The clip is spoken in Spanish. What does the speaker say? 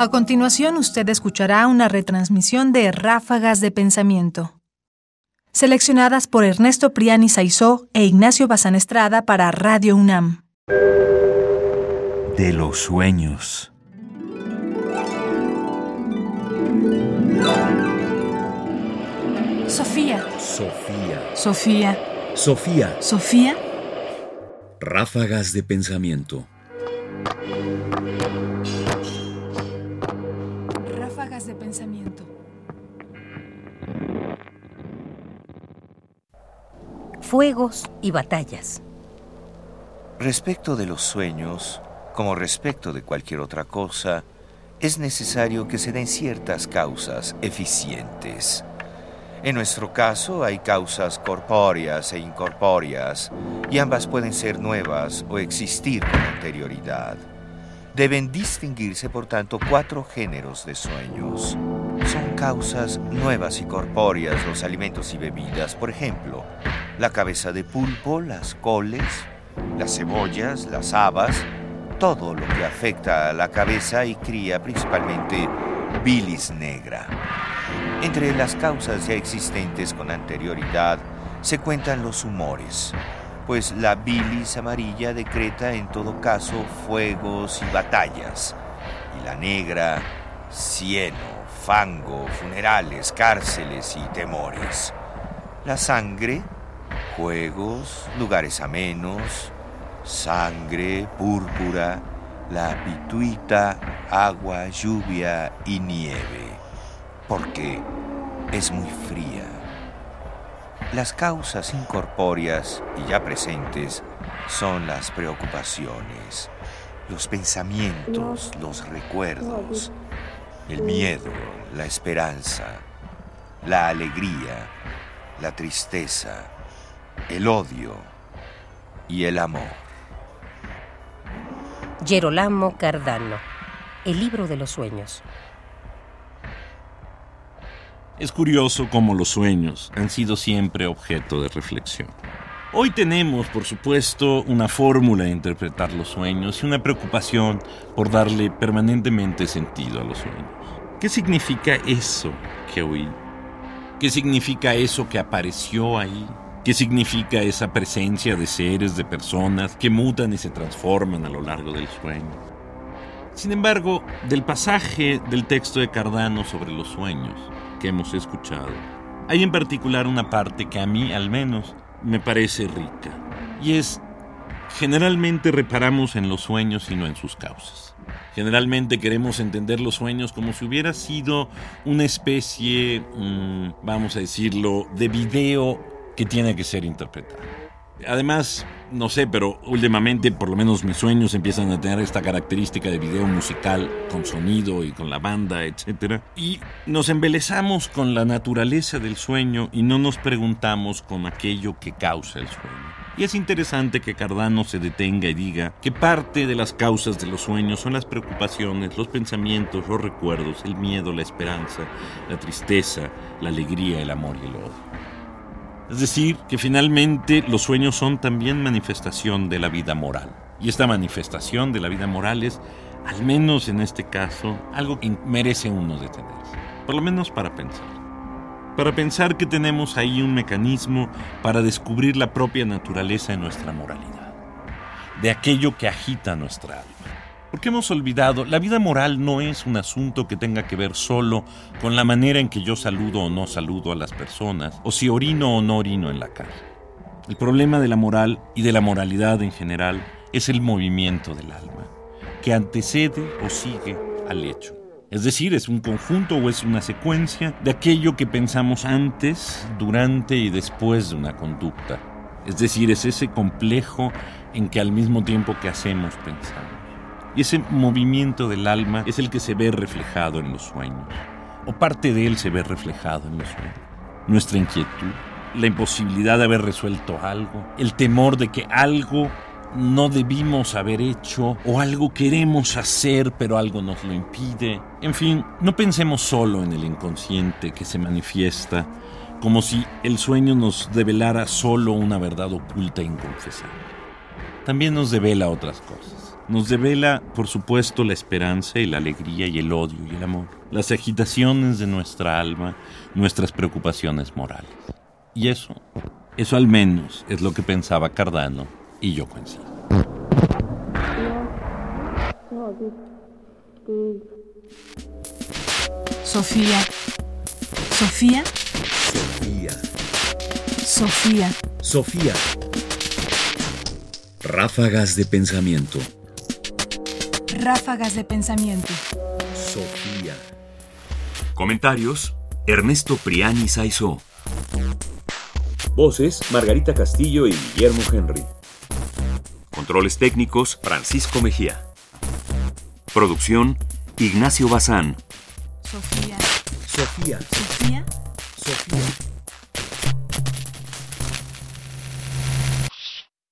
A continuación, usted escuchará una retransmisión de Ráfagas de Pensamiento, seleccionadas por Ernesto Priani Saizó e Ignacio Bazán Estrada para Radio UNAM. De los sueños. Sofía. Sofía. Sofía. Sofía. Sofía. Ráfagas de pensamiento. Pensamiento. Fuegos y batallas. Respecto de los sueños, como respecto de cualquier otra cosa, es necesario que se den ciertas causas eficientes. En nuestro caso hay causas corpóreas e incorpóreas, y ambas pueden ser nuevas o existir con anterioridad. Deben distinguirse, por tanto, cuatro géneros de sueños. Son causas nuevas y corpóreas los alimentos y bebidas, por ejemplo, la cabeza de pulpo, las coles, las cebollas, las habas, todo lo que afecta a la cabeza y cría principalmente bilis negra. Entre las causas ya existentes con anterioridad se cuentan los humores, pues la bilis amarilla decreta en todo caso fuegos y batallas, y la negra, cieno, fango, funerales, cárceles y temores. La sangre, juegos, lugares amenos, sangre, púrpura, la pituita, agua, lluvia y nieve, porque es muy fría. Las causas incorpóreas y ya presentes son las preocupaciones, los pensamientos, los recuerdos, el miedo, la esperanza, la alegría, la tristeza, el odio y el amor. Gerolamo Cardano. El libro de los sueños. Es curioso cómo los sueños han sido siempre objeto de reflexión. Hoy tenemos, por supuesto, una fórmula de interpretar los sueños y una preocupación por darle permanentemente sentido a los sueños. ¿Qué significa eso que oí? ¿Qué significa eso que apareció ahí? ¿Qué significa esa presencia de seres, de personas que mutan y se transforman a lo largo del sueño? Sin embargo, del pasaje del texto de Cardano sobre los sueños que hemos escuchado, hay en particular una parte que a mí al menos me parece rica, y es, generalmente reparamos en los sueños y no en sus causas. Generalmente queremos entender los sueños como si hubiera sido una especie, mmm, vamos a decirlo, de video que tiene que ser interpretado. Además, no sé, pero últimamente por lo menos mis sueños empiezan a tener esta característica de video musical con sonido y con la banda, etc. Y nos embelezamos con la naturaleza del sueño y no nos preguntamos con aquello que causa el sueño. Y es interesante que Cardano se detenga y diga que parte de las causas de los sueños son las preocupaciones, los pensamientos, los recuerdos, el miedo, la esperanza, la tristeza, la alegría, el amor y el odio. Es decir, que finalmente los sueños son también manifestación de la vida moral. Y esta manifestación de la vida moral es, al menos en este caso, algo que merece uno detenerse. Por lo menos para pensar. Para pensar que tenemos ahí un mecanismo para descubrir la propia naturaleza de nuestra moralidad. De aquello que agita nuestra alma. Porque hemos olvidado, la vida moral no es un asunto que tenga que ver solo con la manera en que yo saludo o no saludo a las personas, o si orino o no orino en la calle. El problema de la moral y de la moralidad en general es el movimiento del alma, que antecede o sigue al hecho. Es decir, es un conjunto o es una secuencia de aquello que pensamos antes, durante y después de una conducta. Es decir, es ese complejo en que al mismo tiempo que hacemos pensamos. Y ese movimiento del alma es el que se ve reflejado en los sueños, o parte de él se ve reflejado en los sueños. Nuestra inquietud, la imposibilidad de haber resuelto algo, el temor de que algo no debimos haber hecho o algo queremos hacer pero algo nos lo impide. En fin, no pensemos solo en el inconsciente que se manifiesta como si el sueño nos develara solo una verdad oculta e inconfesable. también nos devela otras cosas. Nos devela, por supuesto, la esperanza y la alegría y el odio y el amor, las agitaciones de nuestra alma, nuestras preocupaciones morales. Y eso, eso al menos es lo que pensaba Cardano y yo coincido. Sofía. Sofía. Sofía. Sofía. Sofía. Ráfagas de pensamiento. Ráfagas de pensamiento. Sofía. Comentarios: Ernesto Priani Saizó. Voces: Margarita Castillo y Guillermo Henry. Controles técnicos: Francisco Mejía. Producción: Ignacio Bazán. Sofía. Sofía. Sofía. Sofía.